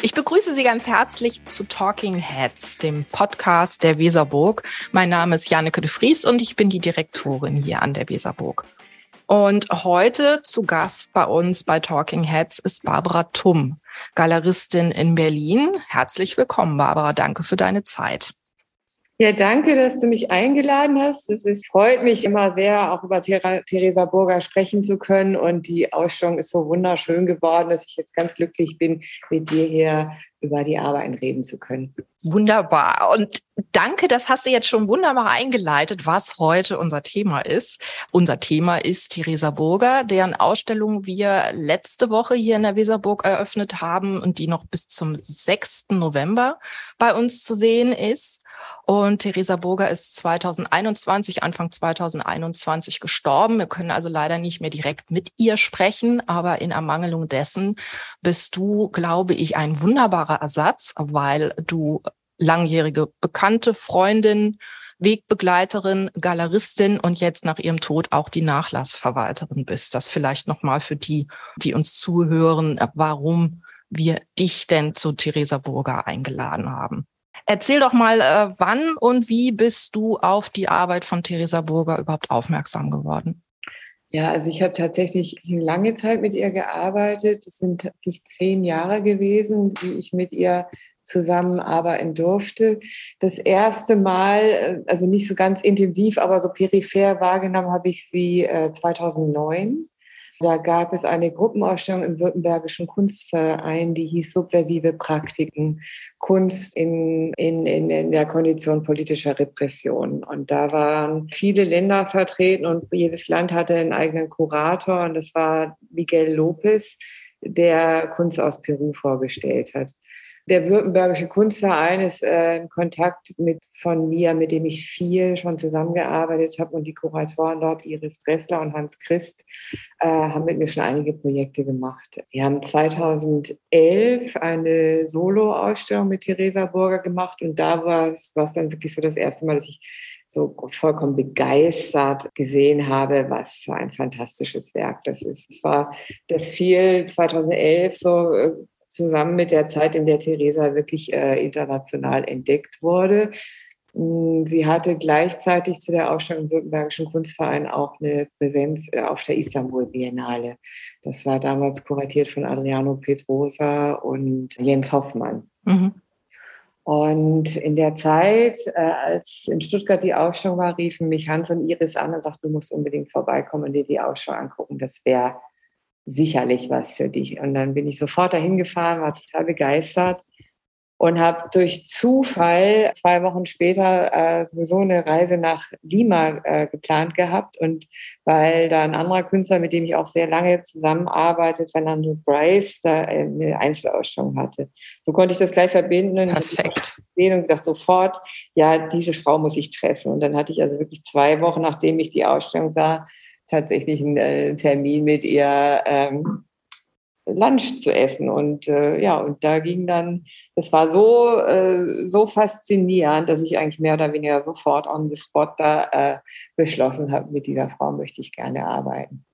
Ich begrüße Sie ganz herzlich zu Talking Heads, dem Podcast der Weserburg. Mein Name ist Janneke de Vries und ich bin die Direktorin hier an der Weserburg. Und heute zu Gast bei uns bei Talking Heads ist Barbara Tumm, Galeristin in Berlin. Herzlich willkommen, Barbara. Danke für deine Zeit. Ja, danke, dass du mich eingeladen hast. Es ist, freut mich immer sehr, auch über Theresa Burger sprechen zu können. Und die Ausstellung ist so wunderschön geworden, dass ich jetzt ganz glücklich bin, mit dir hier über die Arbeiten reden zu können. Wunderbar. Und danke, das hast du jetzt schon wunderbar eingeleitet, was heute unser Thema ist. Unser Thema ist Theresa Burger, deren Ausstellung wir letzte Woche hier in der Weserburg eröffnet haben und die noch bis zum 6. November bei uns zu sehen ist. Und Theresa Burger ist 2021, Anfang 2021 gestorben. Wir können also leider nicht mehr direkt mit ihr sprechen, aber in Ermangelung dessen bist du, glaube ich, ein wunderbarer Ersatz, weil du langjährige Bekannte, Freundin, Wegbegleiterin, Galeristin und jetzt nach ihrem Tod auch die Nachlassverwalterin bist. Das vielleicht nochmal für die, die uns zuhören, warum wir dich denn zu Theresa Burger eingeladen haben. Erzähl doch mal, äh, wann und wie bist du auf die Arbeit von Theresa Burger überhaupt aufmerksam geworden? Ja, also ich habe tatsächlich lange Zeit mit ihr gearbeitet. Es sind wirklich zehn Jahre gewesen, die ich mit ihr zusammenarbeiten durfte. Das erste Mal, äh, also nicht so ganz intensiv, aber so peripher wahrgenommen habe ich sie 2009. Da gab es eine Gruppenausstellung im Württembergischen Kunstverein, die hieß Subversive Praktiken, Kunst in, in, in, in der Kondition politischer Repression. Und da waren viele Länder vertreten und jedes Land hatte einen eigenen Kurator und das war Miguel Lopez, der Kunst aus Peru vorgestellt hat. Der Württembergische Kunstverein ist äh, in Kontakt mit von mir, mit dem ich viel schon zusammengearbeitet habe. Und die Kuratoren dort, Iris Dressler und Hans Christ, äh, haben mit mir schon einige Projekte gemacht. Die haben 2011 eine Solo-Ausstellung mit Theresa Burger gemacht. Und da war es dann wirklich so das erste Mal, dass ich so vollkommen begeistert gesehen habe, was für ein fantastisches Werk das ist. Es war das fiel 2011 so äh, zusammen mit der Zeit, in der Theresa wirklich äh, international entdeckt wurde. Mm, sie hatte gleichzeitig zu der Ausstellung im Württembergischen Kunstverein auch eine Präsenz äh, auf der Istanbul Biennale. Das war damals kuratiert von Adriano Pedrosa und Jens Hoffmann. Mhm. Und in der Zeit, äh, als in Stuttgart die Ausstellung war, riefen mich Hans und Iris an und sagten, du musst unbedingt vorbeikommen und dir die Ausstellung angucken. Das wäre sicherlich was für dich. Und dann bin ich sofort dahin gefahren, war total begeistert und habe durch Zufall zwei Wochen später äh, sowieso eine Reise nach Lima äh, geplant gehabt und weil da ein anderer Künstler, mit dem ich auch sehr lange zusammenarbeitet, Fernando Bryce, da eine Einzelausstellung hatte. So konnte ich das gleich verbinden und Perfekt. und gesagt sofort, ja, diese Frau muss ich treffen. Und dann hatte ich also wirklich zwei Wochen, nachdem ich die Ausstellung sah, tatsächlich einen äh, Termin mit ihr. Ähm, Lunch zu essen. Und äh, ja, und da ging dann, das war so, äh, so faszinierend, dass ich eigentlich mehr oder weniger sofort on the spot da äh, beschlossen habe, mit dieser Frau möchte ich gerne arbeiten.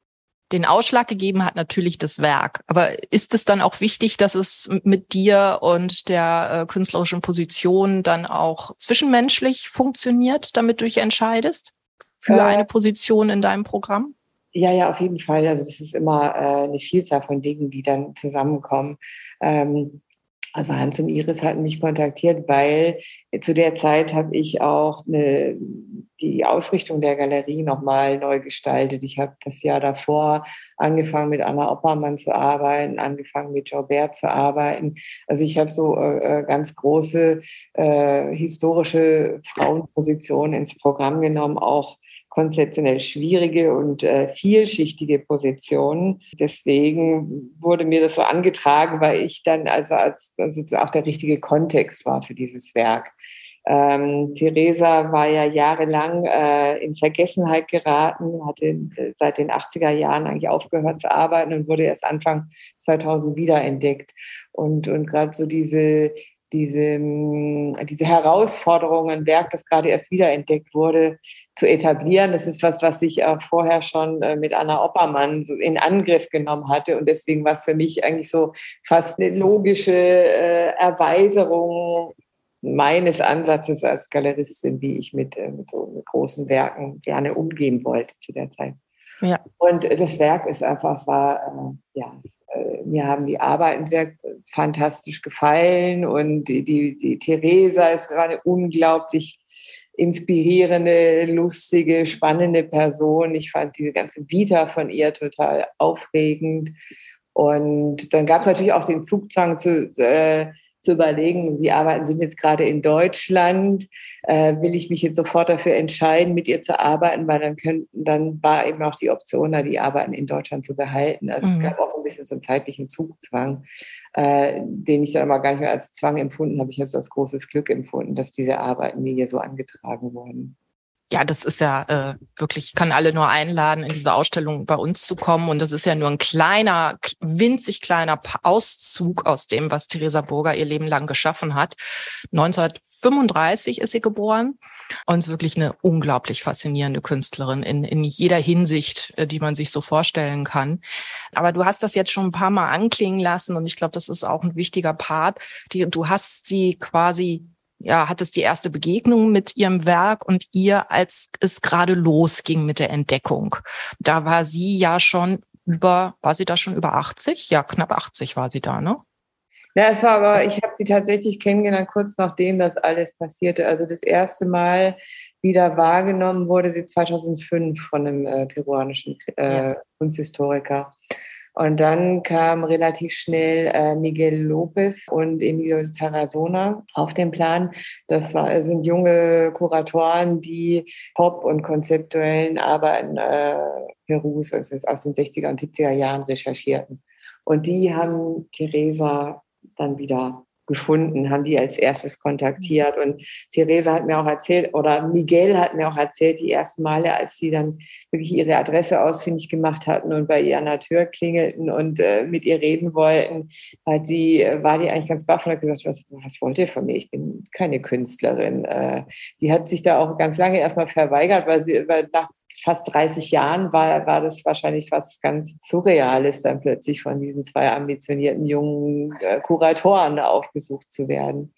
Den Ausschlag gegeben hat natürlich das Werk. Aber ist es dann auch wichtig, dass es mit dir und der äh, künstlerischen Position dann auch zwischenmenschlich funktioniert, damit du dich entscheidest für äh, eine Position in deinem Programm? Ja, ja, auf jeden Fall. Also das ist immer äh, eine Vielzahl von Dingen, die dann zusammenkommen. Ähm, also Hans und Iris hatten mich kontaktiert, weil zu der Zeit habe ich auch eine, die Ausrichtung der Galerie nochmal neu gestaltet. Ich habe das Jahr davor angefangen mit Anna Oppermann zu arbeiten, angefangen mit Joubert zu arbeiten. Also ich habe so äh, äh ganz große äh, historische Frauenpositionen ins Programm genommen, auch konzeptionell schwierige und äh, vielschichtige Positionen. Deswegen wurde mir das so angetragen, weil ich dann also als also auch der richtige Kontext war für dieses Werk. Ähm, Theresa war ja jahrelang äh, in Vergessenheit geraten, hatte äh, seit den 80er Jahren eigentlich aufgehört zu arbeiten und wurde erst Anfang 2000 wiederentdeckt. Und, und gerade so diese diese, diese Herausforderung, ein Werk, das gerade erst wiederentdeckt wurde, zu etablieren. Das ist was, was ich äh, vorher schon äh, mit Anna Oppermann in Angriff genommen hatte. Und deswegen war es für mich eigentlich so fast eine logische äh, Erweiterung meines Ansatzes als Galeristin, wie ich mit, mit so mit großen Werken gerne umgehen wollte zu der Zeit. Ja. Und das Werk ist einfach, war, ja, mir haben die Arbeiten sehr fantastisch gefallen und die, die, die Theresa ist gerade unglaublich inspirierende, lustige, spannende Person. Ich fand diese ganze Vita von ihr total aufregend. Und dann gab es natürlich auch den Zugzwang zu, äh, zu überlegen, die Arbeiten sind jetzt gerade in Deutschland, äh, will ich mich jetzt sofort dafür entscheiden, mit ihr zu arbeiten, weil dann könnten, dann war eben auch die Option, da die Arbeiten in Deutschland zu behalten. Also mhm. es gab auch so ein bisschen so einen zeitlichen Zugzwang, äh, den ich dann aber gar nicht mehr als Zwang empfunden habe. Ich habe es als großes Glück empfunden, dass diese Arbeiten mir hier so angetragen wurden ja, das ist ja äh, wirklich, ich kann alle nur einladen, in diese Ausstellung bei uns zu kommen. Und das ist ja nur ein kleiner, winzig kleiner Auszug aus dem, was Theresa Burger ihr Leben lang geschaffen hat. 1935 ist sie geboren und ist wirklich eine unglaublich faszinierende Künstlerin in, in jeder Hinsicht, äh, die man sich so vorstellen kann. Aber du hast das jetzt schon ein paar Mal anklingen lassen und ich glaube, das ist auch ein wichtiger Part. Die, du hast sie quasi ja, hat es die erste Begegnung mit ihrem Werk und ihr, als es gerade losging mit der Entdeckung. Da war sie ja schon über, war sie da schon über 80? Ja, knapp 80 war sie da, ne? Ja, es war aber, also, ich habe sie tatsächlich kennengelernt, kurz nachdem das alles passierte. Also das erste Mal wieder wahrgenommen wurde sie 2005 von einem äh, peruanischen äh, ja. Kunsthistoriker. Und dann kam relativ schnell äh, Miguel Lopez und Emilio Tarazona auf den Plan. Das war, sind junge Kuratoren, die Pop- und konzeptuellen Arbeiten äh, Perus also aus den 60er und 70er Jahren recherchierten. Und die haben Theresa dann wieder gefunden, haben die als erstes kontaktiert. Und Theresa hat mir auch erzählt, oder Miguel hat mir auch erzählt, die ersten Male, als sie dann wirklich ihre Adresse ausfindig gemacht hatten und bei ihr an der Tür klingelten und äh, mit ihr reden wollten, hat die, war die eigentlich ganz baff und hat gesagt, was, was wollt ihr von mir? Ich bin keine Künstlerin. Äh, die hat sich da auch ganz lange erstmal verweigert, weil sie, weil nach fast 30 Jahren war, war das wahrscheinlich fast ganz surreales, dann plötzlich von diesen zwei ambitionierten jungen äh, Kuratoren aufgesucht zu werden.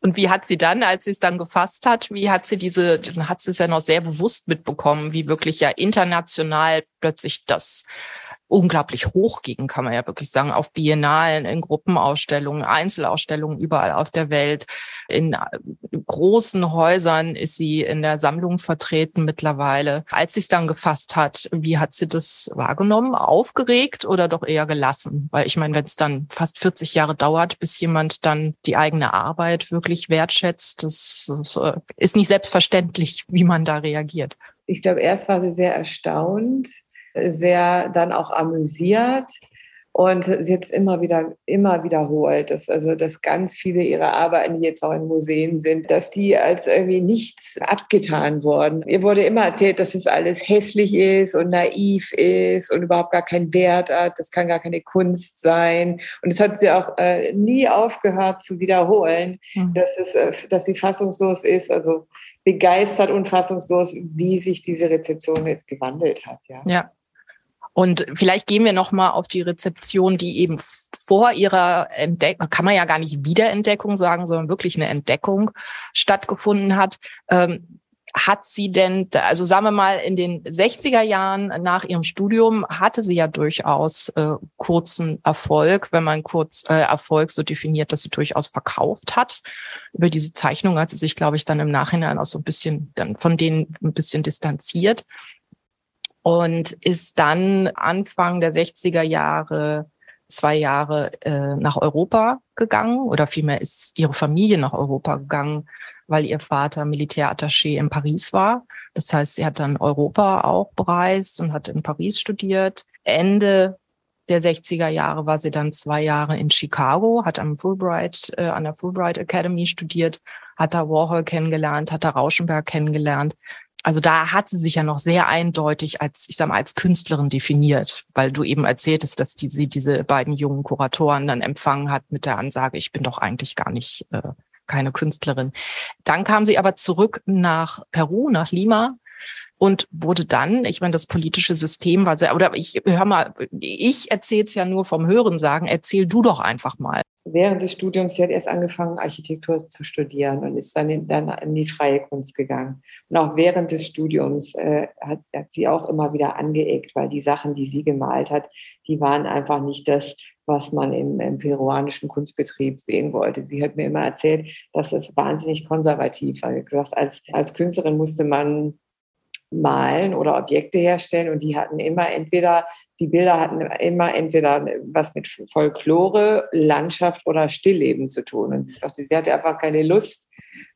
Und wie hat sie dann, als sie es dann gefasst hat, wie hat sie diese, dann hat sie es ja noch sehr bewusst mitbekommen, wie wirklich ja international plötzlich das unglaublich hoch ging, kann man ja wirklich sagen, auf Biennalen, in Gruppenausstellungen, Einzelausstellungen überall auf der Welt. In äh, großen Häusern ist sie in der Sammlung vertreten mittlerweile. Als sie es dann gefasst hat, wie hat sie das wahrgenommen? Aufgeregt oder doch eher gelassen? Weil ich meine, wenn es dann fast 40 Jahre dauert, bis jemand dann die eigene Arbeit wirklich wertschätzt, das äh, ist nicht selbstverständlich, wie man da reagiert. Ich glaube, erst war sie sehr erstaunt, sehr dann auch amüsiert und sie jetzt immer wieder, immer wiederholt, dass also, dass ganz viele ihrer Arbeiten, die jetzt auch in Museen sind, dass die als irgendwie nichts abgetan wurden. Ihr wurde immer erzählt, dass es alles hässlich ist und naiv ist und überhaupt gar keinen Wert hat. Das kann gar keine Kunst sein. Und es hat sie auch äh, nie aufgehört zu wiederholen, mhm. dass es, äh, dass sie fassungslos ist. Also begeistert und fassungslos, wie sich diese Rezeption jetzt gewandelt hat. Ja. ja. Und vielleicht gehen wir noch mal auf die Rezeption, die eben vor ihrer Entdeckung, kann man ja gar nicht Wiederentdeckung sagen, sondern wirklich eine Entdeckung stattgefunden hat. Ähm, hat sie denn, also sagen wir mal, in den 60er Jahren nach ihrem Studium hatte sie ja durchaus äh, kurzen Erfolg, wenn man kurz äh, Erfolg so definiert, dass sie durchaus verkauft hat. Über diese Zeichnung hat sie sich, glaube ich, dann im Nachhinein auch so ein bisschen dann von denen ein bisschen distanziert und ist dann Anfang der 60er Jahre zwei Jahre äh, nach Europa gegangen oder vielmehr ist ihre Familie nach Europa gegangen, weil ihr Vater Militärattaché in Paris war. Das heißt, sie hat dann Europa auch bereist und hat in Paris studiert. Ende der 60er Jahre war sie dann zwei Jahre in Chicago, hat am Fulbright, äh, an der Fulbright Academy studiert, hat da Warhol kennengelernt, hat da Rauschenberg kennengelernt, Also da hat sie sich ja noch sehr eindeutig als, ich sag mal, als Künstlerin definiert, weil du eben erzähltest, dass die, sie diese beiden jungen Kuratoren dann empfangen hat mit der Ansage, ich bin doch eigentlich gar nicht äh, keine Künstlerin. Dann kam sie aber zurück nach Peru, nach Lima und wurde dann, ich meine, das politische System war sehr, oder ich hör mal, ich erzähle es ja nur vom Hören sagen, erzähl du doch einfach mal während des Studiums, sie hat erst angefangen, Architektur zu studieren und ist dann in, dann in die freie Kunst gegangen. Und auch während des Studiums äh, hat, hat sie auch immer wieder angeeckt, weil die Sachen, die sie gemalt hat, die waren einfach nicht das, was man im, im peruanischen Kunstbetrieb sehen wollte. Sie hat mir immer erzählt, dass es wahnsinnig konservativ war. gesagt, als, als Künstlerin musste man malen oder Objekte herstellen und die hatten immer entweder, die Bilder hatten immer entweder was mit Folklore, Landschaft oder Stillleben zu tun. Und sie sagte, sie hatte einfach keine Lust,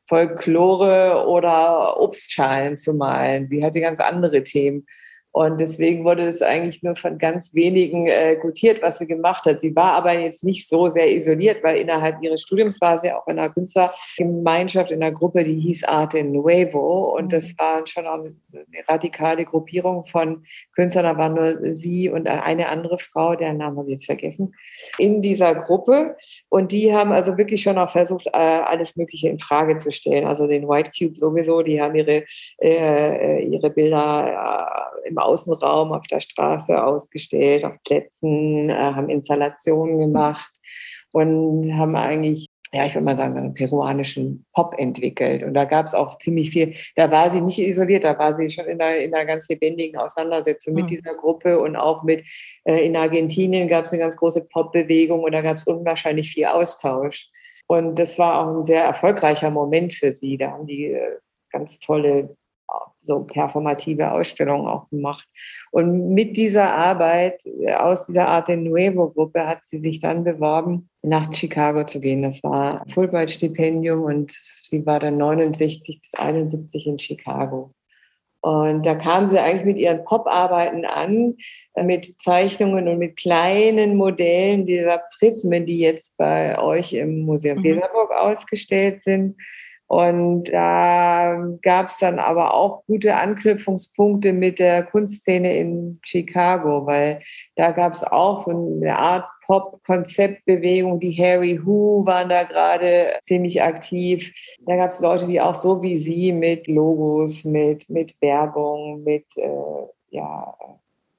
Folklore oder Obstschalen zu malen. Sie hatte ganz andere Themen. Und deswegen wurde es eigentlich nur von ganz wenigen äh, gutiert, was sie gemacht hat. Sie war aber jetzt nicht so sehr isoliert, weil innerhalb ihres Studiums war sie auch in einer Künstlergemeinschaft, in einer Gruppe, die hieß Arte Nuevo. Und das mhm. war schon auch eine radikale Gruppierung von Künstlern. Da war nur sie und eine andere Frau, deren Namen habe ich jetzt vergessen, in dieser Gruppe. Und die haben also wirklich schon auch versucht, äh, alles Mögliche in Frage zu stellen. Also den White Cube sowieso, die haben ihre, äh, äh ihre Bilder im Außenraum auf der Straße ausgestellt, auf Plätzen, äh, haben Installationen gemacht und haben eigentlich ja, ich würde mal sagen, so einen peruanischen Pop entwickelt. Und da gab es auch ziemlich viel. Da war sie nicht isoliert, da war sie schon in einer, in einer ganz lebendigen Auseinandersetzung mit mhm. dieser Gruppe und auch mit, äh, in Argentinien gab es eine ganz große Pop-Bewegung und da gab es unwahrscheinlich viel Austausch. Und das war auch ein sehr erfolgreicher Moment für sie. Da haben die äh, ganz tolle so performative Ausstellungen auch gemacht. Und mit dieser Arbeit äh, aus dieser Arte Nuevo Gruppe hat sie sich dann beworben, nach Chicago zu gehen. Das war ein Fulbright-Stipendium und sie war dann 69 bis 71 in Chicago. Und da kam sie eigentlich mit ihren Pop-Arbeiten an, äh, mit Zeichnungen und mit kleinen Modellen dieser Prismen, die jetzt bei euch im Museum mhm. Weserburg ausgestellt sind. Und da gab es dann aber auch gute Anknüpfungspunkte mit der Kunstszene in Chicago, weil da gab es auch so eine Art Pop-Konzeptbewegung. Die Harry Who waren da gerade ziemlich aktiv. Da gab es Leute, die auch so wie sie mit Logos, mit, mit Werbung, mit, äh, ja,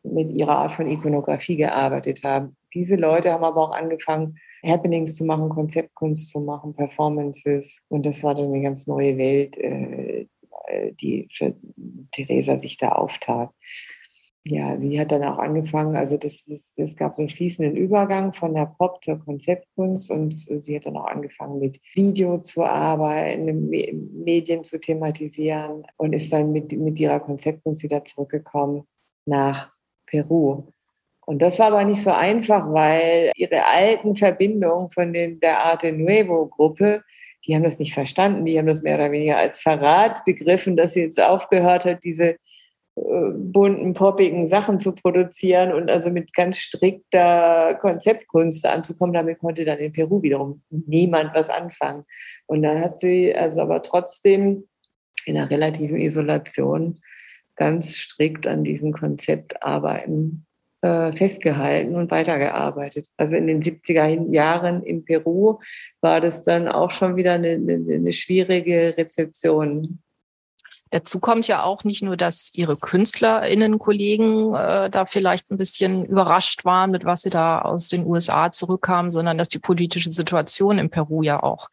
mit ihrer Art von Ikonografie gearbeitet haben. Diese Leute haben aber auch angefangen, Happenings zu machen, Konzeptkunst zu machen, Performances. Und das war dann eine ganz neue Welt, äh, die für Theresa sich da auftat. Ja, sie hat dann auch angefangen, also das, das, das gab so einen fließenden Übergang von der Pop zur Konzeptkunst und sie hat dann auch angefangen mit Video zu arbeiten, Medien zu thematisieren und ist dann mit, mit ihrer Konzeptkunst wieder zurückgekommen nach Peru. Und das war aber nicht so einfach, weil ihre alten Verbindungen von den, der Arte Nuevo Gruppe, die haben das nicht verstanden. Die haben das mehr oder weniger als Verrat begriffen, dass sie jetzt aufgehört hat, diese äh, bunten, poppigen Sachen zu produzieren und also mit ganz strikter Konzeptkunst anzukommen. Damit konnte dann in Peru wiederum niemand was anfangen. Und dann hat sie also aber trotzdem in einer relativen Isolation ganz strikt an diesem Konzept arbeiten festgehalten und weitergearbeitet. Also in den 70er Jahren in Peru war das dann auch schon wieder eine, eine, eine schwierige Rezeption. Dazu kommt ja auch nicht nur, dass ihre KünstlerInnen-Kollegen äh, da vielleicht ein bisschen überrascht waren, mit was sie da aus den USA zurückkamen, sondern dass die politische Situation in Peru ja auch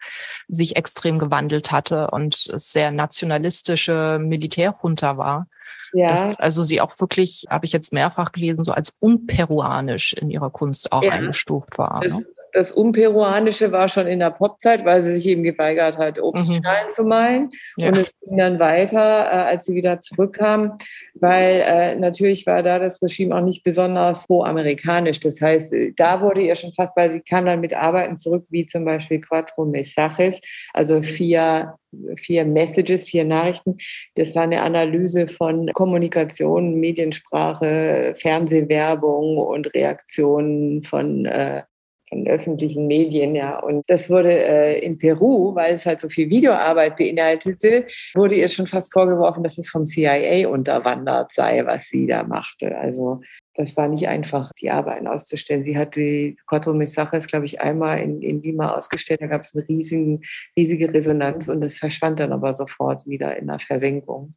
sich extrem gewandelt hatte und es sehr nationalistische Militärjunta war. Ja. Dass also sie auch wirklich, habe ich jetzt mehrfach gelesen, so als unperuanisch in ihrer Kunst auch ja. eingestuft war. Ne? Das Unperuanische war schon in der Popzeit, weil sie sich eben geweigert hat, Obstschalen mhm. zu malen. Ja. Und es ging dann weiter, äh, als sie wieder zurückkam, weil äh, natürlich war da das Regime auch nicht besonders pro-amerikanisch. Das heißt, äh, da wurde ihr schon fast, weil sie kam dann mit Arbeiten zurück, wie zum Beispiel Quattro Mensajes, also vier vier Messages, vier Nachrichten. Das war eine Analyse von Kommunikation, Mediensprache, Fernsehwerbung und Reaktionen von äh, von öffentlichen Medien, ja. Und das wurde äh, in Peru, weil es halt so viel Videoarbeit beinhaltete, wurde ihr schon fast vorgeworfen, dass es vom CIA unterwandert sei, was sie da machte. Also das war nicht einfach, die Arbeiten auszustellen. Sie hat die Quattro Messages, glaube ich, einmal in, in Lima ausgestellt. Da gab es eine riesigen, riesige Resonanz und das verschwand dann aber sofort wieder in der Versenkung.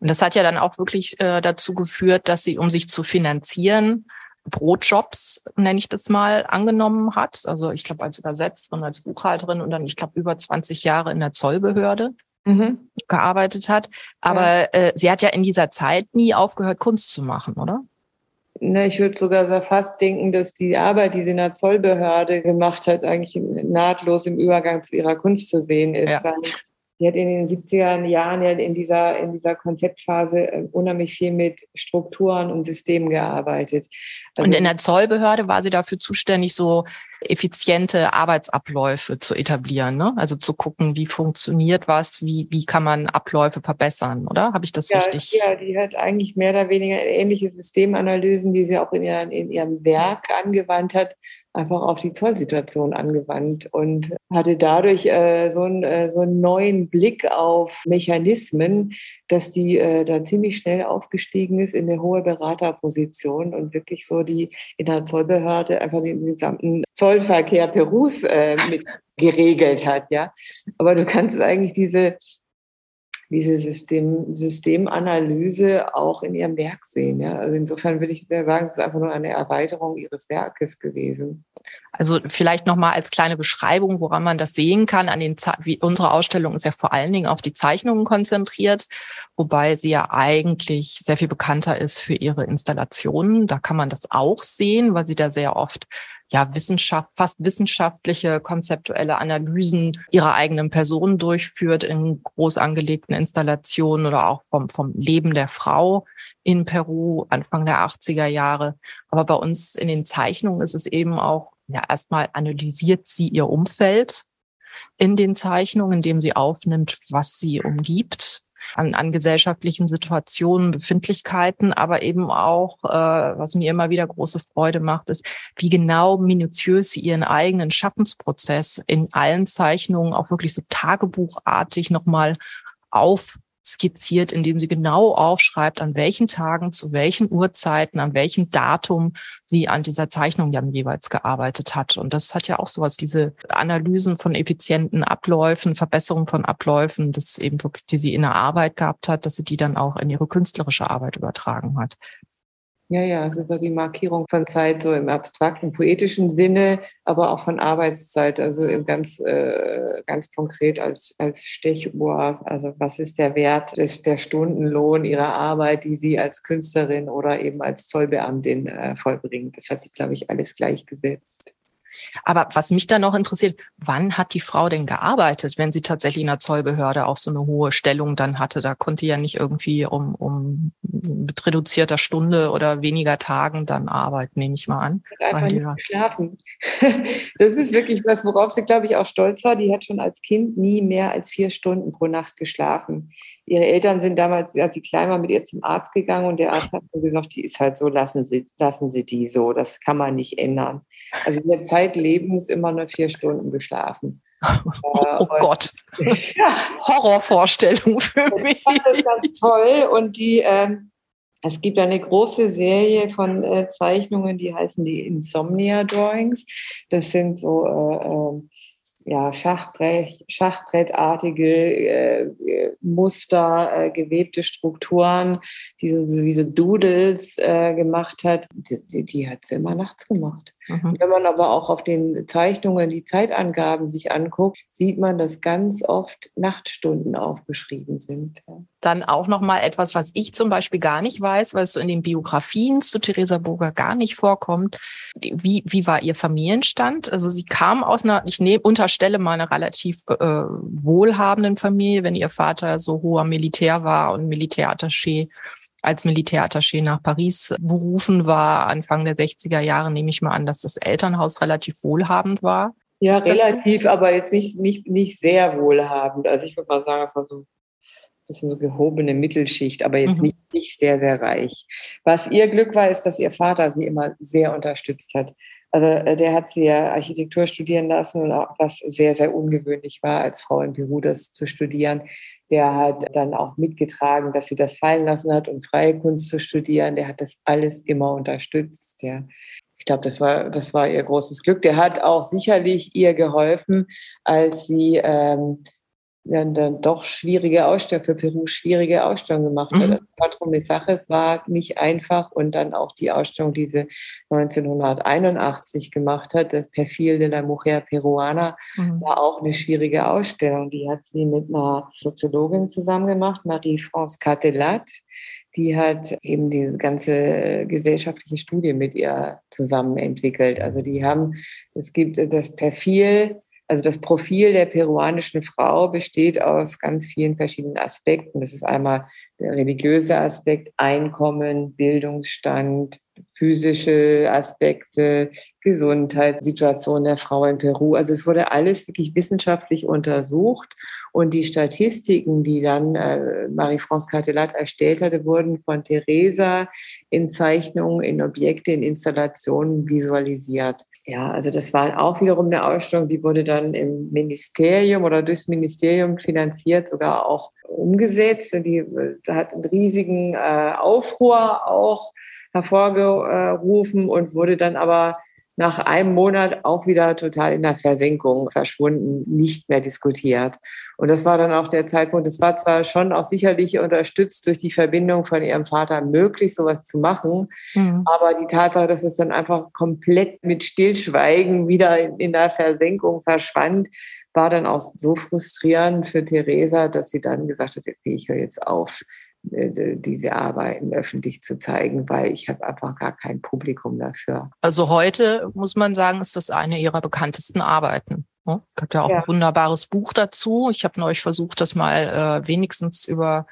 Und das hat ja dann auch wirklich äh, dazu geführt, dass sie, um sich zu finanzieren, Brotjobs, nenne ich das mal, angenommen hat. Also ich glaube als Übersetzerin, als Buchhalterin und dann, ich glaube, über 20 Jahre in der Zollbehörde mhm. gearbeitet hat. Aber ja. äh, sie hat ja in dieser Zeit nie aufgehört, Kunst zu machen, oder? Na, ich würde sogar fast denken, dass die Arbeit, die sie in der Zollbehörde gemacht hat, eigentlich nahtlos im Übergang zu ihrer Kunst zu sehen ist. Ja. Weil die hat in den 70er Jahren ja in dieser, in dieser Konzeptphase äh, unheimlich viel mit Strukturen und Systemen gearbeitet. Also und in der Zollbehörde war sie dafür zuständig, so effiziente Arbeitsabläufe zu etablieren, ne? Also zu gucken, wie funktioniert was, wie, wie kann man Abläufe verbessern, oder? Habe ich das ja, richtig? Ja, die hat eigentlich mehr oder weniger ähnliche Systemanalysen, die sie auch in, ihren, in ihrem Werk angewandt hat, einfach auf die Zollsituation angewandt und hatte dadurch äh, so, ein, äh, so einen neuen Blick auf Mechanismen, dass die äh, da ziemlich schnell aufgestiegen ist in eine hohe Beraterposition und wirklich so die in der Zollbehörde einfach den gesamten Zollverkehr Perus äh, mit geregelt hat, ja. Aber du kannst eigentlich diese diese System, Systemanalyse auch in ihrem Werk sehen. Ja? Also insofern würde ich sagen, es ist einfach nur eine Erweiterung ihres Werkes gewesen. Also vielleicht nochmal als kleine Beschreibung, woran man das sehen kann. An den wie unsere Ausstellung ist ja vor allen Dingen auf die Zeichnungen konzentriert, wobei sie ja eigentlich sehr viel bekannter ist für ihre Installationen. Da kann man das auch sehen, weil sie da sehr oft ja, Wissenschaft, fast wissenschaftliche, konzeptuelle Analysen ihrer eigenen Person durchführt in groß angelegten Installationen oder auch vom, vom Leben der Frau in Peru Anfang der 80er Jahre. Aber bei uns in den Zeichnungen ist es eben auch, ja, erstmal analysiert sie ihr Umfeld in den Zeichnungen, indem sie aufnimmt, was sie umgibt an, an gesellschaftlichen Situationen, Befindlichkeiten, aber eben auch, äh, was mir immer wieder große Freude macht, ist, wie genau minutiös sie ihren eigenen Schaffensprozess in allen Zeichnungen auch wirklich so tagebuchartig nochmal auf skizziert, indem sie genau aufschreibt, an welchen Tagen, zu welchen Uhrzeiten, an welchem Datum sie an dieser Zeichnung dann jeweils gearbeitet hat. Und das hat ja auch sowas, diese Analysen von effizienten Abläufen, Verbesserung von Abläufen, das eben wirklich, die sie in der Arbeit gehabt hat, dass sie die dann auch in ihre künstlerische Arbeit übertragen hat. Ja, ja, es ist so die Markierung von Zeit so im abstrakten, poetischen Sinne, aber auch von Arbeitszeit, also ganz, äh, ganz konkret als, als Stechuhr. Also was ist der Wert des, der Stundenlohn ihrer Arbeit, die sie als Künstlerin oder eben als Zollbeamtin äh, vollbringt? Das hat sie, glaube ich, alles gleichgesetzt. Aber was mich dann noch interessiert, wann hat die Frau denn gearbeitet, wenn sie tatsächlich in der Zollbehörde auch so eine hohe Stellung dann hatte? Da konnte ja nicht irgendwie um, um mit reduzierter Stunde oder weniger Tagen dann arbeiten, nehme ich mal an. Einfach nicht geschlafen. Das ist wirklich was, worauf sie, glaube ich, auch stolz war. Die hat schon als Kind nie mehr als vier Stunden pro Nacht geschlafen. Ihre Eltern sind damals, als sie klein war, mit ihr zum Arzt gegangen und der Arzt hat gesagt, die ist halt so, lassen Sie, lassen Sie die so, das kann man nicht ändern. Also in der Zeit Lebens immer nur vier Stunden geschlafen. Oh, oh Gott. Ja. Horrorvorstellung für mich. Das ist ganz toll. Und die, äh, es gibt eine große Serie von äh, Zeichnungen, die heißen die Insomnia Drawings. Das sind so äh, ähm, ja, Schachbrett, Schachbrettartige äh, Muster, äh, gewebte Strukturen, diese, diese Doodles äh, gemacht hat, die, die hat sie immer nachts gemacht. Mhm. Wenn man aber auch auf den Zeichnungen die Zeitangaben sich anguckt, sieht man, dass ganz oft Nachtstunden aufgeschrieben sind. Dann auch noch mal etwas, was ich zum Beispiel gar nicht weiß, weil es so in den Biografien zu Theresa Burger gar nicht vorkommt. Wie, wie war ihr Familienstand? Also sie kam aus einer, ich nehme, unterstelle mal einer relativ äh, wohlhabenden Familie, wenn ihr Vater so hoher Militär war und Militärattaché als Militärattaché nach Paris berufen war, Anfang der 60er Jahre, nehme ich mal an, dass das Elternhaus relativ wohlhabend war. Ja, relativ, so? aber jetzt nicht, nicht, nicht sehr wohlhabend. Also ich würde mal sagen, einfach so bisschen so gehobene Mittelschicht, aber jetzt mhm. nicht, nicht sehr, sehr reich. Was ihr Glück war, ist, dass ihr Vater sie immer sehr unterstützt hat. Also äh, der hat sie ja Architektur studieren lassen und auch was sehr, sehr ungewöhnlich war, als Frau in Peru das zu studieren. Der hat dann auch mitgetragen, dass sie das fallen lassen hat, um freie Kunst zu studieren. Der hat das alles immer unterstützt. Der ich glaube, das war, das war ihr großes Glück. Der hat auch sicherlich ihr geholfen, als sie ähm, dann, dann doch schwierige Ausstellung für Peru schwierige Ausstellung gemacht hat. Mhm. Patron war nicht einfach und dann auch die Ausstellung, die sie 1981 gemacht hat, das Perfil de la Mujer Peruana, mhm. war auch eine schwierige Ausstellung. Die hat sie mit einer Soziologin zusammen gemacht, Marie-France Catelat. Die hat eben die ganze gesellschaftliche Studie mit ihr zusammen entwickelt. Also die haben, es gibt das Perfil also das Profil der peruanischen Frau besteht aus ganz vielen verschiedenen Aspekten. Das ist einmal der religiöse Aspekt, Einkommen, Bildungsstand, physische Aspekte, Gesundheitssituation der Frau in Peru. Also es wurde alles wirklich wissenschaftlich untersucht und die Statistiken, die dann äh, Marie-France Cartelat erstellt hatte, wurden von Theresa in Zeichnungen, in Objekte, in Installationen visualisiert. Ja, also das war auch wiederum eine Ausstellung, die wurde dann im Ministerium oder durchs Ministerium finanziert, sogar auch umgesetzt. Die hat einen riesigen äh, Aufruhr auch hervorgerufen und wurde dann aber nach einem Monat auch wieder total in der Versenkung verschwunden, nicht mehr diskutiert. Und das war dann auch der Zeitpunkt, das war zwar schon auch sicherlich unterstützt durch die Verbindung von ihrem Vater möglich, sowas zu machen, mhm. aber die Tatsache, dass es dann einfach komplett mit Stillschweigen wieder in der Versenkung verschwand, war dann auch so frustrierend für Theresa, dass sie dann gesagt hat, okay, ich höre jetzt auf, diese Arbeiten öffentlich zu zeigen, weil ich habe einfach gar kein Publikum dafür. Also heute muss man sagen, ist das eine ihrer bekanntesten Arbeiten. Es ne? gibt ja auch ja. ein wunderbares Buch dazu. Ich habe neulich versucht, das mal äh, wenigstens über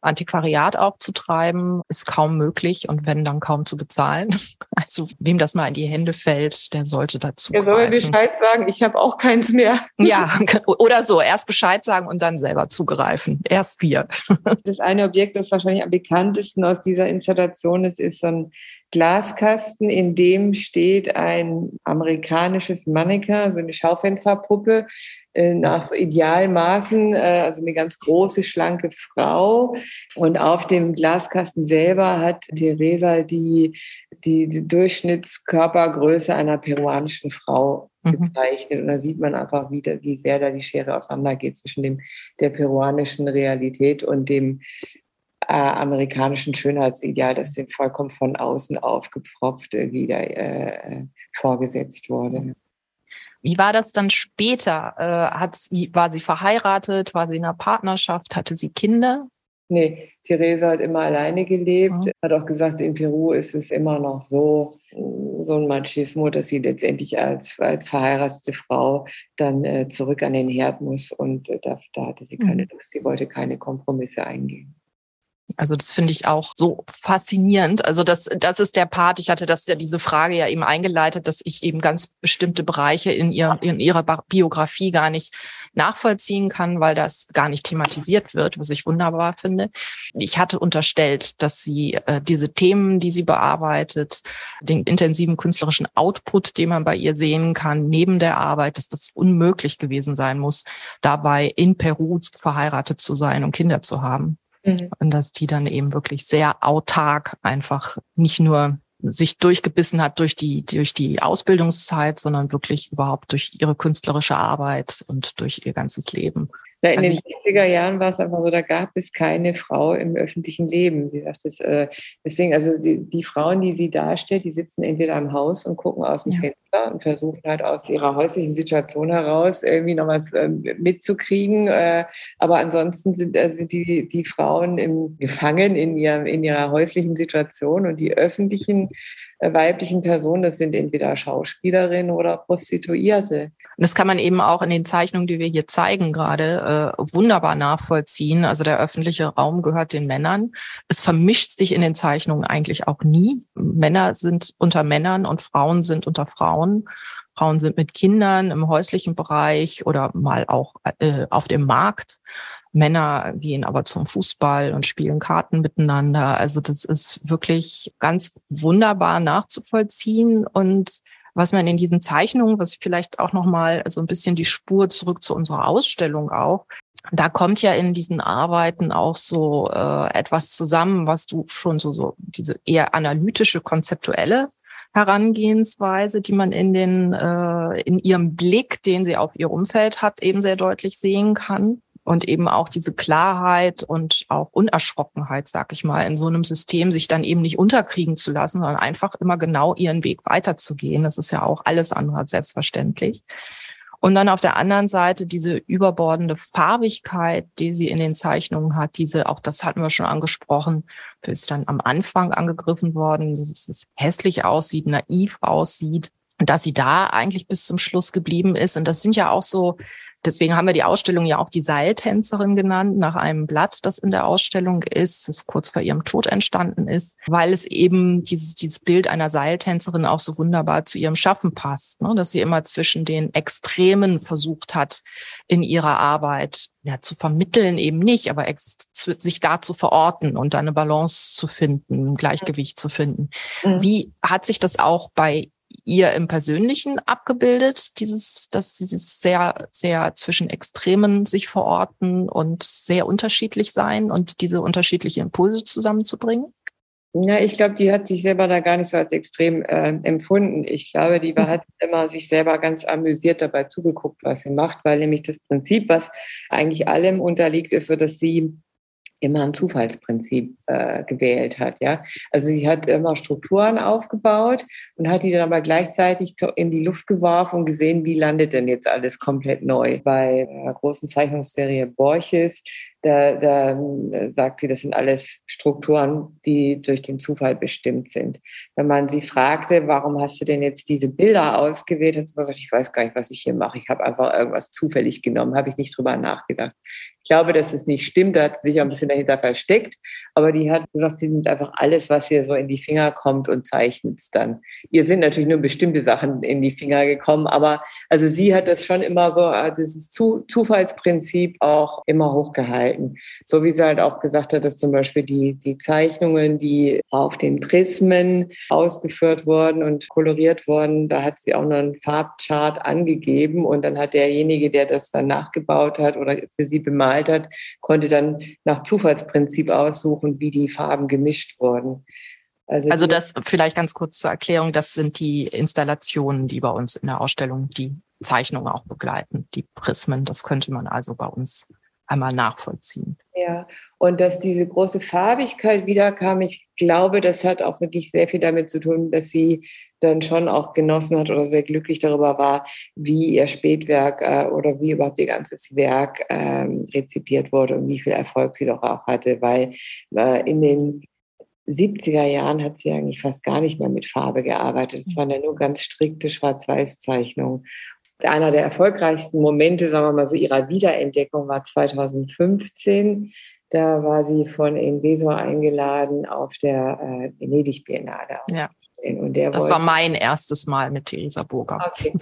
Antiquariat auch zu treiben, ist kaum möglich und wenn dann kaum zu bezahlen. Also wem das mal in die Hände fällt, der sollte dazu. Er soll Bescheid sagen, ich habe auch keins mehr. Ja, oder so, erst Bescheid sagen und dann selber zugreifen. Erst wir. Das eine Objekt, das wahrscheinlich am bekanntesten aus dieser Installation ist, ist so ein Glaskasten, in dem steht ein amerikanisches Mannequin, so eine Schaufensterpuppe, äh, nach so Idealmaßen, äh, also eine ganz große, schlanke Frau. Und auf dem Glaskasten selber hat Theresa die, die, die Durchschnittskörpergröße einer peruanischen Frau mhm. gezeichnet. Und da sieht man einfach wieder, wie sehr da die Schere auseinandergeht zwischen dem, der peruanischen Realität und dem äh, amerikanischen Schönheitsideal, das dem vollkommen von außen aufgepfropft wieder äh, vorgesetzt wurde. Wie war das dann später? Äh, hat sie, war sie verheiratet? War sie in einer Partnerschaft? Hatte sie Kinder? Nee, Theresa hat immer alleine gelebt. Mhm. Hat auch gesagt, in Peru ist es immer noch so, so ein Machismo, dass sie letztendlich als, als verheiratete Frau dann äh, zurück an den Herd muss. Und äh, da, da hatte sie keine mhm. Lust. Sie wollte keine Kompromisse eingehen. Also das finde ich auch so faszinierend. Also das, das ist der Part. Ich hatte das ja diese Frage ja eben eingeleitet, dass ich eben ganz bestimmte Bereiche in, ihr, in ihrer Biografie gar nicht nachvollziehen kann, weil das gar nicht thematisiert wird, was ich wunderbar finde. Ich hatte unterstellt, dass sie äh, diese Themen, die sie bearbeitet, den intensiven künstlerischen Output, den man bei ihr sehen kann, neben der Arbeit, dass das unmöglich gewesen sein muss, dabei in Peru verheiratet zu sein und Kinder zu haben. Mhm. Und dass die dann eben wirklich sehr autark einfach nicht nur sich durchgebissen hat durch die, durch die Ausbildungszeit, sondern wirklich überhaupt durch ihre künstlerische Arbeit und durch ihr ganzes Leben. Ja, in also den 60er Jahren war es einfach so, da gab es keine Frau im öffentlichen Leben. Sie sagt es, äh, deswegen, also die, die, Frauen, die sie darstellt, die sitzen entweder im Haus und gucken aus dem ja. Fenster und versuchen halt aus ihrer häuslichen Situation heraus irgendwie noch was äh, mitzukriegen. Äh, aber ansonsten sind, sind die, die Frauen im, gefangen in, ihrem, in ihrer häuslichen Situation und die öffentlichen äh, weiblichen Personen, das sind entweder Schauspielerinnen oder Prostituierte. Und das kann man eben auch in den Zeichnungen, die wir hier zeigen, gerade äh, wunderbar nachvollziehen. Also der öffentliche Raum gehört den Männern. Es vermischt sich in den Zeichnungen eigentlich auch nie. Männer sind unter Männern und Frauen sind unter Frauen. Frauen sind mit Kindern im häuslichen Bereich oder mal auch äh, auf dem Markt. Männer gehen aber zum Fußball und spielen Karten miteinander. Also das ist wirklich ganz wunderbar nachzuvollziehen und was man in diesen Zeichnungen, was vielleicht auch nochmal so ein bisschen die Spur zurück zu unserer Ausstellung auch, da kommt ja in diesen Arbeiten auch so äh, etwas zusammen, was du schon so, so diese eher analytische, konzeptuelle Herangehensweise, die man in den äh, in ihrem Blick, den sie auf ihr Umfeld hat, eben sehr deutlich sehen kann und eben auch diese Klarheit und auch Unerschrockenheit, sag ich mal, in so einem System sich dann eben nicht unterkriegen zu lassen, sondern einfach immer genau ihren Weg weiterzugehen. Das ist ja auch alles andere als selbstverständlich. Und dann auf der anderen Seite diese überbordende Farbigkeit, die sie in den Zeichnungen hat, diese, auch das hatten wir schon angesprochen, ist dann am Anfang angegriffen worden, dass es hässlich aussieht, naiv aussieht, dass sie da eigentlich bis zum Schluss geblieben ist. Und das sind ja auch so Deswegen haben wir die Ausstellung ja auch die Seiltänzerin genannt, nach einem Blatt, das in der Ausstellung ist, das kurz vor ihrem Tod entstanden ist, weil es eben dieses, dieses Bild einer Seiltänzerin auch so wunderbar zu ihrem Schaffen passt, ne? dass sie immer zwischen den Extremen versucht hat, in ihrer Arbeit ja, zu vermitteln eben nicht, aber sich da zu verorten und eine Balance zu finden, ein Gleichgewicht zu finden. Mhm. Wie hat sich das auch bei ihr im Persönlichen abgebildet, dieses, dass dieses sehr, sehr zwischen Extremen sich verorten und sehr unterschiedlich sein und diese unterschiedlichen Impulse zusammenzubringen? Ja, ich glaube, die hat sich selber da gar nicht so als extrem äh, empfunden. Ich glaube, die war, mhm. hat immer sich selber ganz amüsiert dabei zugeguckt, was sie macht, weil nämlich das Prinzip, was eigentlich allem unterliegt, ist so, dass sie immer ein Zufallsprinzip äh, gewählt hat. Ja, also sie hat immer Strukturen aufgebaut und hat die dann aber gleichzeitig in die Luft geworfen und gesehen, wie landet denn jetzt alles komplett neu. Bei einer großen Zeichnungsserie Borches da, da äh, sagt sie, das sind alles Strukturen, die durch den Zufall bestimmt sind. Wenn man sie fragte, warum hast du denn jetzt diese Bilder ausgewählt, hat sie gesagt, ich weiß gar nicht, was ich hier mache. Ich habe einfach irgendwas zufällig genommen, habe ich nicht drüber nachgedacht. Ich glaube, dass es nicht stimmt, da hat sie sich ein bisschen dahinter versteckt, aber die hat gesagt, sie nimmt einfach alles, was ihr so in die Finger kommt und zeichnet es dann. Ihr sind natürlich nur bestimmte Sachen in die Finger gekommen, aber also sie hat das schon immer so, äh, dieses Zufallsprinzip auch immer hochgehalten gestalten. So wie sie halt auch gesagt hat, dass zum Beispiel die, die Zeichnungen, die auf den Prismen ausgeführt wurden und koloriert wurden, da hat sie auch noch einen Farbchart angegeben und dann hat derjenige, der das dann nachgebaut hat oder für sie bemalt hat, konnte dann nach Zufallsprinzip aussuchen, wie die Farben gemischt wurden. Also, also das vielleicht ganz kurz zur Erklärung, das sind die Installationen, die bei uns in der Ausstellung die Zeichnungen auch begleiten, die Prismen. Das könnte man also bei uns einmal nachvollziehen. Ja, und dass diese große Farbigkeit wiederkam, ich glaube, das hat auch wirklich sehr viel damit zu tun, dass sie dann schon auch genossen hat oder sehr glücklich darüber war, wie ihr Spätwerk äh, oder wie überhaupt ihr ganzes Werk ähm, rezipiert wurde und wie viel Erfolg sie doch auch hatte, weil äh, in den 70er Jahren hat sie eigentlich fast gar nicht mehr mit Farbe gearbeitet. Es waren ja nur ganz strikte Schwarz-Weiß-Zeichnungen. Einer der erfolgreichsten Momente, sagen wir mal so, ihrer Wiederentdeckung war 2015. Da war sie von Invesor eingeladen, auf der äh, Venedig-Biennale auszustellen. Ja. Und der das wollte, war mein erstes Mal mit Theresa Burger. Okay.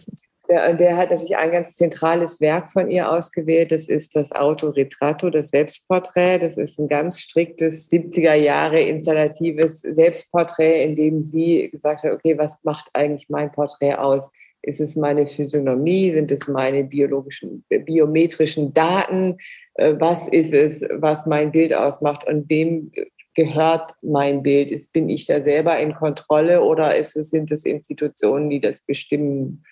Der, der, hat natürlich ein ganz zentrales Werk von ihr ausgewählt. Das ist das Autoritratto, das Selbstporträt. Das ist ein ganz striktes 70er Jahre installatives Selbstporträt, in dem sie gesagt hat, okay, was macht eigentlich mein Porträt aus? Ist es meine Physiognomie? Sind es meine biologischen, biometrischen Daten? Äh, was ist es, was mein Bild ausmacht und wem gehört mein Bild? Ist, bin ich da selber in Kontrolle oder ist es, sind es Institutionen, die das bestimmen?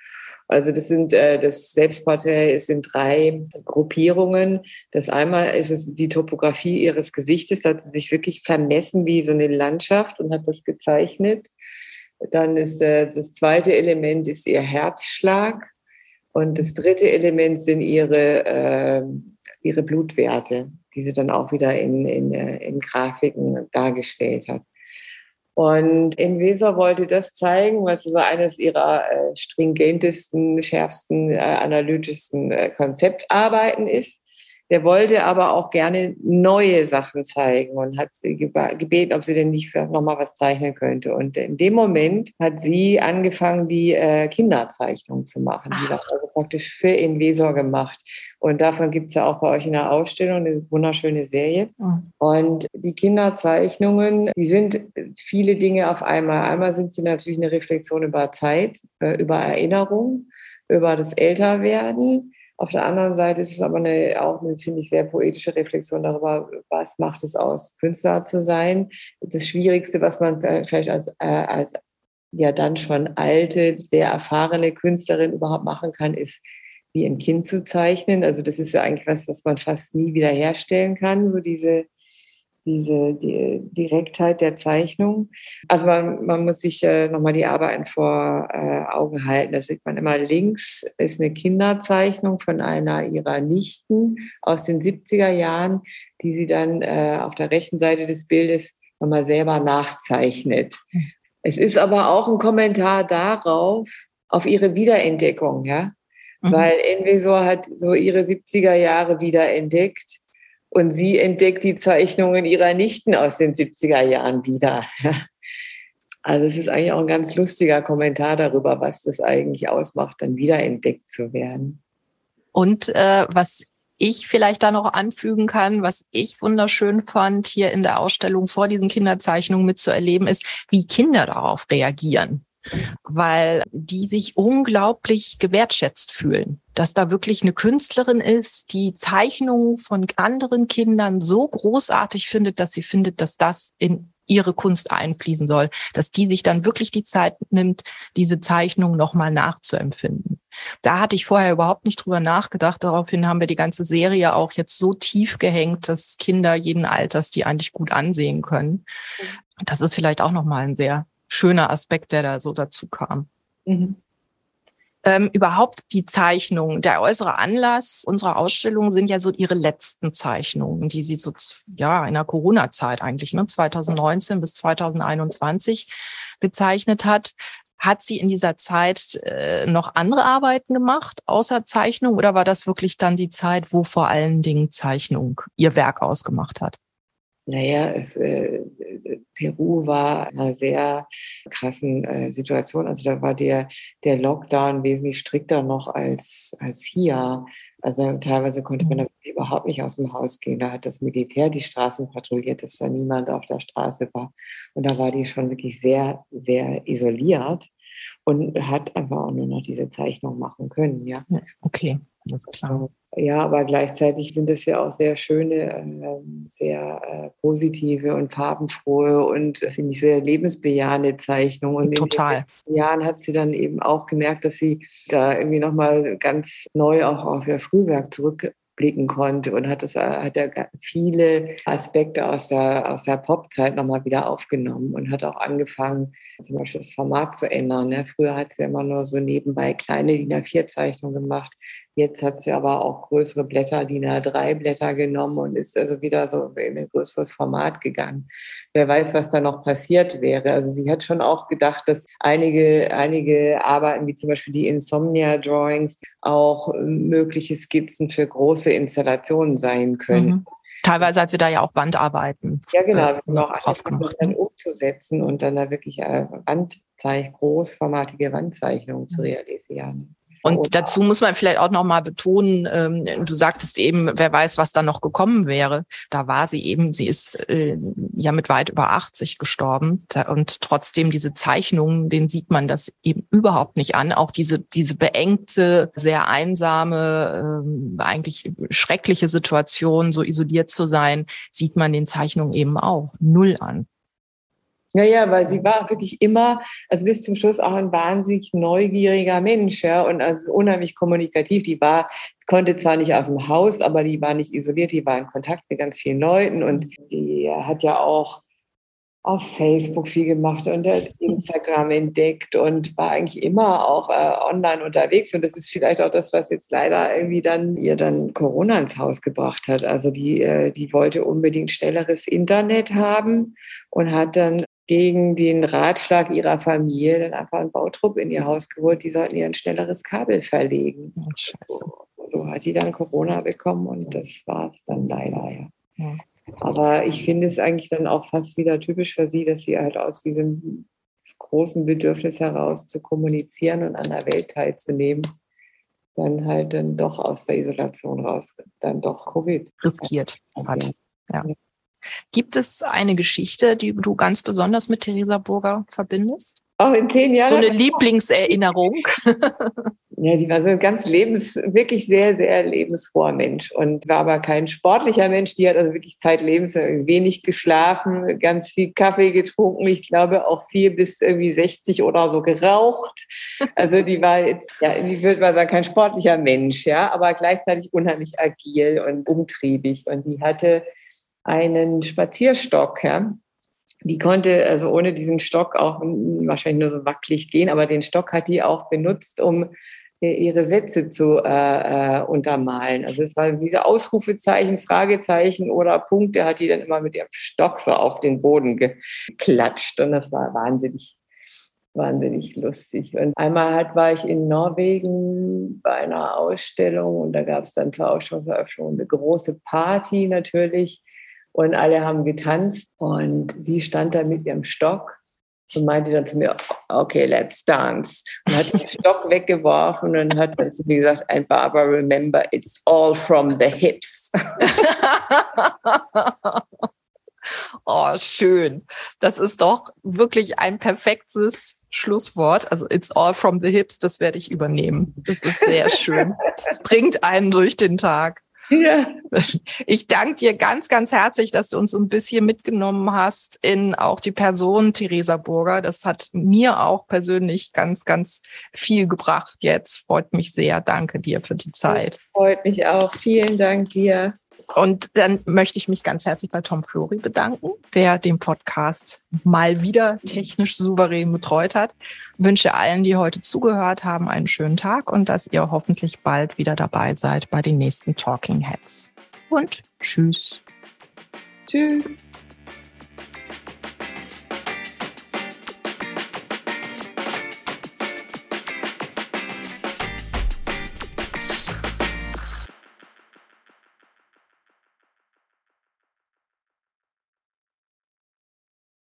Also das sind äh, das Selbstporträt ist in drei Gruppierungen. Das einmal ist es die Topografie ihres Gesichtes, da hat sie sich wirklich vermessen wie so eine Landschaft und hat das gezeichnet. Dann ist äh, das zweite Element ist ihr Herzschlag. Und das dritte Element sind ihre, äh, ihre Blutwerte, die sie dann auch wieder in, in, äh, in Grafiken dargestellt hat. Und Inveser wollte das zeigen, was so eines ihrer äh, stringentesten, schärfsten, äh, analytischsten äh, Konzeptarbeiten ist. Der wollte aber auch gerne neue Sachen zeigen und hat sie gebeten, ob sie denn nicht noch mal was zeichnen könnte. Und in dem Moment hat sie angefangen, die äh, Kinderzeichnung zu machen. Die ah. war also praktisch für Invesor gemacht. Und davon gibt es ja auch bei euch in der Ausstellung eine wunderschöne Serie. Mhm. Und die Kinderzeichnungen, die sind viele Dinge auf einmal. Einmal sind sie natürlich eine Reflexion über Zeit, äh, über Erinnerung, über das Älterwerden. Auf der anderen Seite ist es aber eine, auch eine, finde ich, sehr poetische Reflexion darüber, was macht es aus, Künstler zu sein. Das Schwierigste, was man vielleicht als, äh, als ja dann schon alte, sehr erfahrene Künstlerin überhaupt machen kann, ist wie ein Kind zu zeichnen. Also das ist ja eigentlich was, was man fast nie wieder herstellen kann, so diese, diese die Direktheit der Zeichnung. Also man, man muss sich äh, nochmal die Arbeiten vor äh, Augen halten. Da sieht man immer links ist eine Kinderzeichnung von einer ihrer Nichten aus den 70er Jahren, die sie dann äh, auf der rechten Seite des Bildes nochmal selber nachzeichnet. Es ist aber auch ein Kommentar darauf, auf ihre Wiederentdeckung, ja. Mhm. Weil Envesor hat so ihre 70er Jahre wiederentdeckt und sie entdeckt die Zeichnungen ihrer Nichten aus den 70er Jahren wieder. Also es ist eigentlich auch ein ganz lustiger Kommentar darüber, was das eigentlich ausmacht, dann wiederentdeckt zu werden. Und äh, was ich vielleicht da noch anfügen kann, was ich wunderschön fand, hier in der Ausstellung vor diesen Kinderzeichnungen mitzuerleben, ist, wie Kinder darauf reagieren weil die sich unglaublich gewertschätzt fühlen, dass da wirklich eine Künstlerin ist, die Zeichnungen von anderen Kindern so großartig findet, dass sie findet, dass das in ihre Kunst einfließen soll, dass die sich dann wirklich die Zeit nimmt, diese Zeichnung nochmal nachzuempfinden. Da hatte ich vorher überhaupt nicht drüber nachgedacht. Daraufhin haben wir die ganze Serie auch jetzt so tief gehängt, dass Kinder jeden Alters die eigentlich gut ansehen können. Das ist vielleicht auch nochmal ein sehr schöner Aspekt, der da so dazu kam. Mhm. Ähm, überhaupt die Zeichnung, der äußere Anlass unserer Ausstellung sind ja so ihre letzten Zeichnungen, die sie so ja in der Corona-Zeit eigentlich, ne, 2019 bis 2021 gezeichnet hat. Hat sie in dieser Zeit äh, noch andere Arbeiten gemacht, außer Zeichnung, oder war das wirklich dann die Zeit, wo vor allen Dingen Zeichnung ihr Werk ausgemacht hat? Naja, es, äh, Peru war in einer sehr krassen äh, Situation. Also da war der, der Lockdown wesentlich strikter noch als, als hier. Also teilweise konnte man da überhaupt nicht aus dem Haus gehen. Da hat das Militär die Straßen patrouilliert, dass da niemand auf der Straße war. Und da war die schon wirklich sehr, sehr isoliert und hat einfach auch nur noch diese Zeichnung machen können. Ja, okay, alles klar. Ja, aber gleichzeitig sind es ja auch sehr schöne, ähm, sehr äh, positive und farbenfrohe und äh, finde ich sehr lebensbejahende Zeichnungen. Total. In den Jahren hat sie dann eben auch gemerkt, dass sie da irgendwie nochmal ganz neu auch auf ihr Frühwerk zurück blicken konnte und hat das hat er viele Aspekte aus der aus der Popzeit nochmal wieder aufgenommen und hat auch angefangen zum Beispiel das Format zu ändern. Ne? Früher hat sie immer nur so nebenbei kleine DIN A4 Zeichnungen gemacht. Jetzt hat sie aber auch größere Blätter, DIN A3 Blätter genommen und ist also wieder so in ein größeres Format gegangen. Wer weiß, was da noch passiert wäre. Also sie hat schon auch gedacht, dass einige, einige Arbeiten, wie zum Beispiel die Insomnia Drawings, auch mögliche Skizzen für große Installationen sein können. Mhm. Teilweise hat sie da ja auch Wandarbeiten. Ja, genau. Äh, noch drauf gemacht. Dann ne? umzusetzen und dann da wirklich äh, großformatige Wandzeichnungen zu mhm. realisieren. Und dazu muss man vielleicht auch nochmal betonen, ähm, du sagtest eben, wer weiß, was da noch gekommen wäre. Da war sie eben, sie ist äh, ja mit weit über 80 gestorben. Da, und trotzdem diese Zeichnungen, den sieht man das eben überhaupt nicht an. Auch diese, diese beengte, sehr einsame, äh, eigentlich schreckliche Situation, so isoliert zu sein, sieht man den Zeichnungen eben auch null an. Ja, ja, weil sie war wirklich immer, also bis zum Schluss auch ein wahnsinnig neugieriger Mensch, ja, und also unheimlich kommunikativ. Die war, konnte zwar nicht aus dem Haus, aber die war nicht isoliert, die war in Kontakt mit ganz vielen Leuten und die hat ja auch auf Facebook viel gemacht und hat Instagram entdeckt und war eigentlich immer auch äh, online unterwegs. Und das ist vielleicht auch das, was jetzt leider irgendwie dann ihr dann Corona ins Haus gebracht hat. Also die, äh, die wollte unbedingt schnelleres Internet haben und hat dann gegen den Ratschlag ihrer Familie dann einfach einen Bautrupp in ihr Haus geholt, die sollten ihr ein schnelleres Kabel verlegen. Oh, so, so, hat die dann Corona bekommen und das war es dann leider, ja. ja. Aber ich finde es eigentlich dann auch fast wieder typisch für sie, dass sie halt aus diesem großen Bedürfnis heraus zu kommunizieren und an der Welt teilzunehmen, dann halt dann doch aus der Isolation raus, dann doch Covid riskiert hat. Ja. ja. Gibt es eine Geschichte, die du ganz besonders mit Theresa Burger verbindest? Auch in zehn Jahren. So eine Lieblingserinnerung. Ja, die war so ein ganz lebens, wirklich sehr, sehr lebensfroher Mensch und war aber kein sportlicher Mensch. Die hat also wirklich zeitlebens wenig geschlafen, ganz viel Kaffee getrunken. Ich glaube auch viel bis irgendwie 60 oder so geraucht. Also die war jetzt, ja, ich würde mal sagen, kein sportlicher Mensch, ja, aber gleichzeitig unheimlich agil und umtriebig. Und die hatte einen Spazierstock, ja, die konnte also ohne diesen Stock auch wahrscheinlich nur so wackelig gehen, aber den Stock hat die auch benutzt, um ihre Sätze zu äh, äh, untermalen. Also es war diese Ausrufezeichen, Fragezeichen oder Punkte hat die dann immer mit ihrem Stock so auf den Boden geklatscht und das war wahnsinnig, wahnsinnig lustig. Und einmal halt war ich in Norwegen bei einer Ausstellung und da gab es dann zur Ausstellungseröffnung eine große Party natürlich und alle haben getanzt und sie stand da mit ihrem Stock und meinte dann zu mir, okay, let's dance. Und hat den Stock weggeworfen und hat dann zu mir gesagt, and Barbara, remember, it's all from the hips. oh, schön. Das ist doch wirklich ein perfektes Schlusswort. Also it's all from the hips, das werde ich übernehmen. Das ist sehr schön. Das bringt einen durch den Tag. Ja. Ich danke dir ganz, ganz herzlich, dass du uns so ein bisschen mitgenommen hast in auch die Person Theresa Burger. Das hat mir auch persönlich ganz, ganz viel gebracht jetzt. Freut mich sehr. Danke dir für die Zeit. Das freut mich auch. Vielen Dank dir. Und dann möchte ich mich ganz herzlich bei Tom Flori bedanken, der den Podcast mal wieder technisch souverän betreut hat. Ich wünsche allen, die heute zugehört haben, einen schönen Tag und dass ihr hoffentlich bald wieder dabei seid bei den nächsten Talking Heads. Und tschüss. Tschüss.